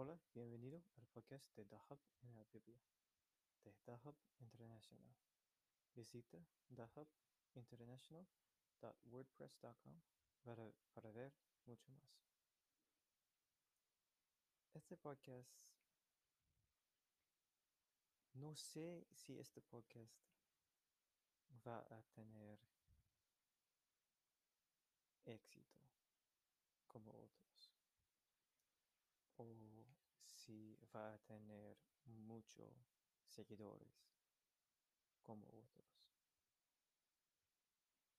Hola, bienvenido al podcast de Dahab en la Biblia, de Dahab International. Visita dahabinternational.wordpress.com para, para ver mucho más. Este podcast, no sé si este podcast va a tener éxito como otros o va a tener muchos seguidores como otros.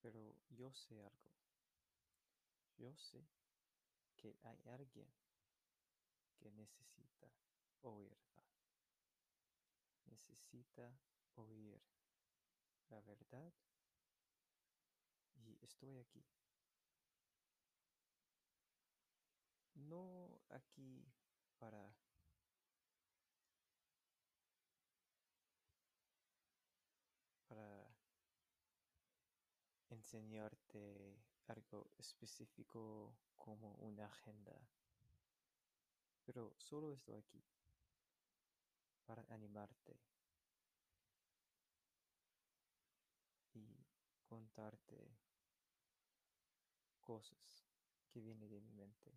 Pero yo sé algo. Yo sé que hay alguien que necesita oírla. Necesita oír la verdad y estoy aquí. No aquí para para enseñarte algo específico como una agenda. Pero solo estoy aquí para animarte y contarte cosas que vienen de mi mente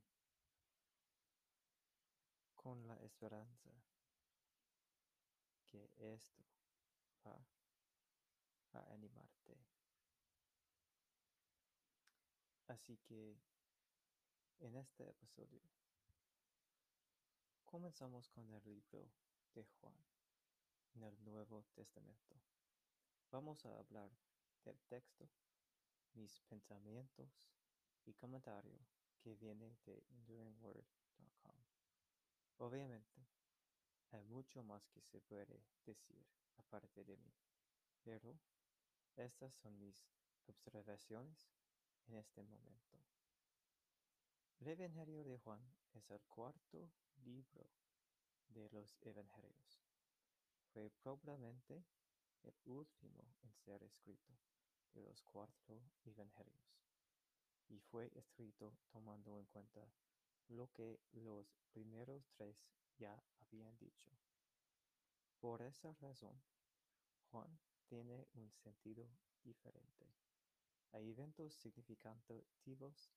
con la esperanza que esto va a animarte. Así que en este episodio comenzamos con el libro de Juan en el Nuevo Testamento. Vamos a hablar del texto, mis pensamientos y comentario que viene de enduringword.com. Obviamente, hay mucho más que se puede decir aparte de mí, pero estas son mis observaciones en este momento. El Evangelio de Juan es el cuarto libro de los Evangelios. Fue probablemente el último en ser escrito de los cuatro Evangelios y fue escrito tomando en cuenta lo que los primeros tres ya habían dicho. Por esa razón, Juan tiene un sentido diferente. Hay eventos significativos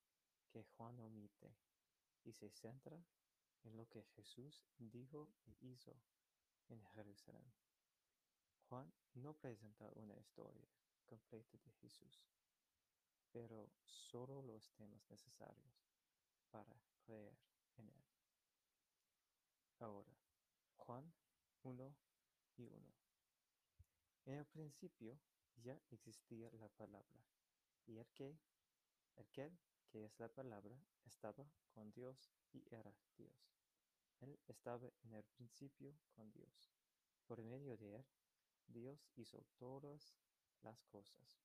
que Juan omite y se centra en lo que Jesús dijo e hizo en Jerusalén. Juan no presenta una historia completa de Jesús, pero solo los temas necesarios para creer en él. Ahora, Juan 1 y 1. En el principio ya existía la palabra, y el que, aquel que es la palabra, estaba con Dios y era Dios. Él estaba en el principio con Dios. Por medio de él, Dios hizo todas las cosas.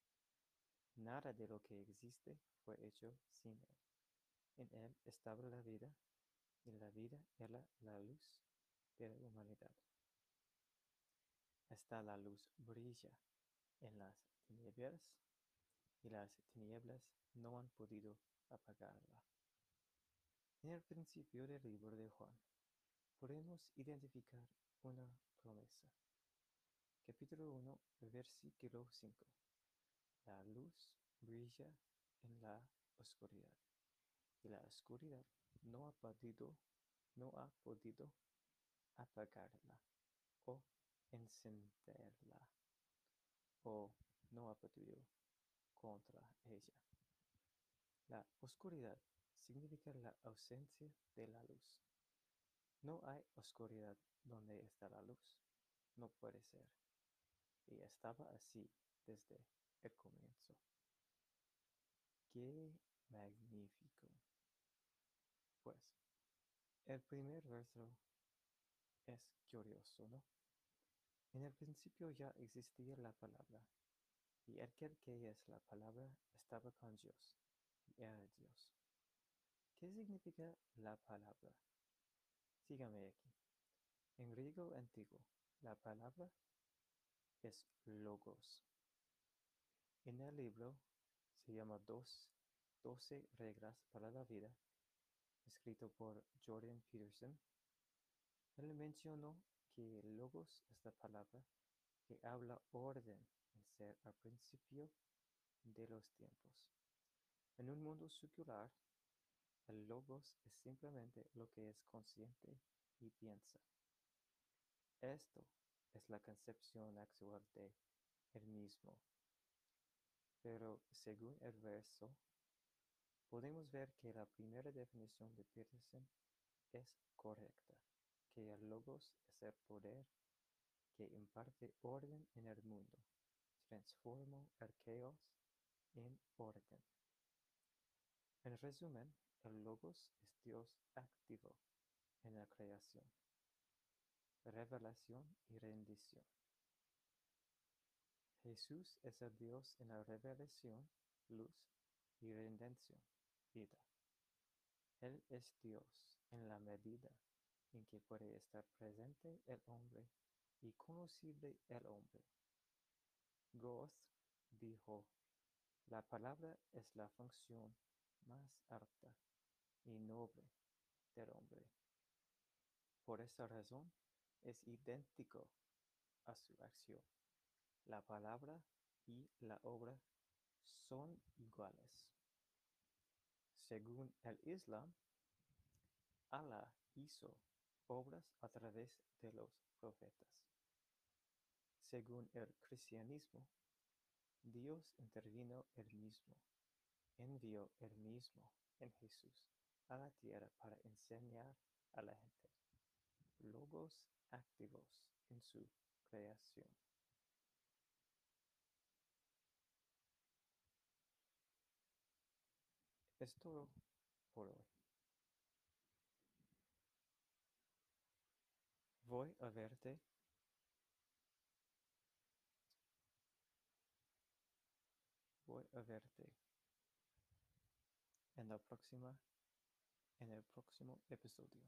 Nada de lo que existe fue hecho sin él. En él estaba la vida, y la vida era la luz de la humanidad. Hasta la luz brilla en las tinieblas, y las tinieblas no han podido apagarla. En el principio del libro de Juan, podemos identificar una promesa. Capítulo 1, versículo 5. La luz brilla en la oscuridad y la oscuridad no ha podido, no ha podido apagarla o encenderla o no ha podido contra ella. La oscuridad significa la ausencia de la luz. No hay oscuridad donde está la luz. No puede ser. Y estaba así desde el comienzo. ¡Qué magnífico! Pues, el primer verso es curioso, ¿no? En el principio ya existía la palabra, y aquel que es la palabra estaba con Dios, y era Dios. ¿Qué significa la palabra? Sígame aquí. En griego antiguo, la palabra es logos. En el libro se llama dos, 12 reglas para la vida escrito por Jordan Peterson, Él mencionó que logos es la palabra que habla orden en ser al principio de los tiempos. En un mundo circular, el logos es simplemente lo que es consciente y piensa. Esto es la concepción actual de el mismo. Pero según el verso, podemos ver que la primera definición de Peterson es correcta, que el logos es el poder que imparte orden en el mundo, transforma el caos en orden. En resumen, el logos es Dios activo en la creación, revelación y rendición. Jesús es el Dios en la revelación, luz y redención, vida. Él es Dios en la medida en que puede estar presente el hombre y conocible el hombre. Goethe dijo, la palabra es la función más alta y noble del hombre. Por esa razón es idéntico a su acción. La palabra y la obra son iguales. Según el Islam, Allah hizo obras a través de los profetas. Según el cristianismo, Dios intervino él mismo, envió él mismo en Jesús a la tierra para enseñar a la gente logos activos en su creación. Es todo por hoy. Voy a verte voy a verte en la próxima en el próximo episodio.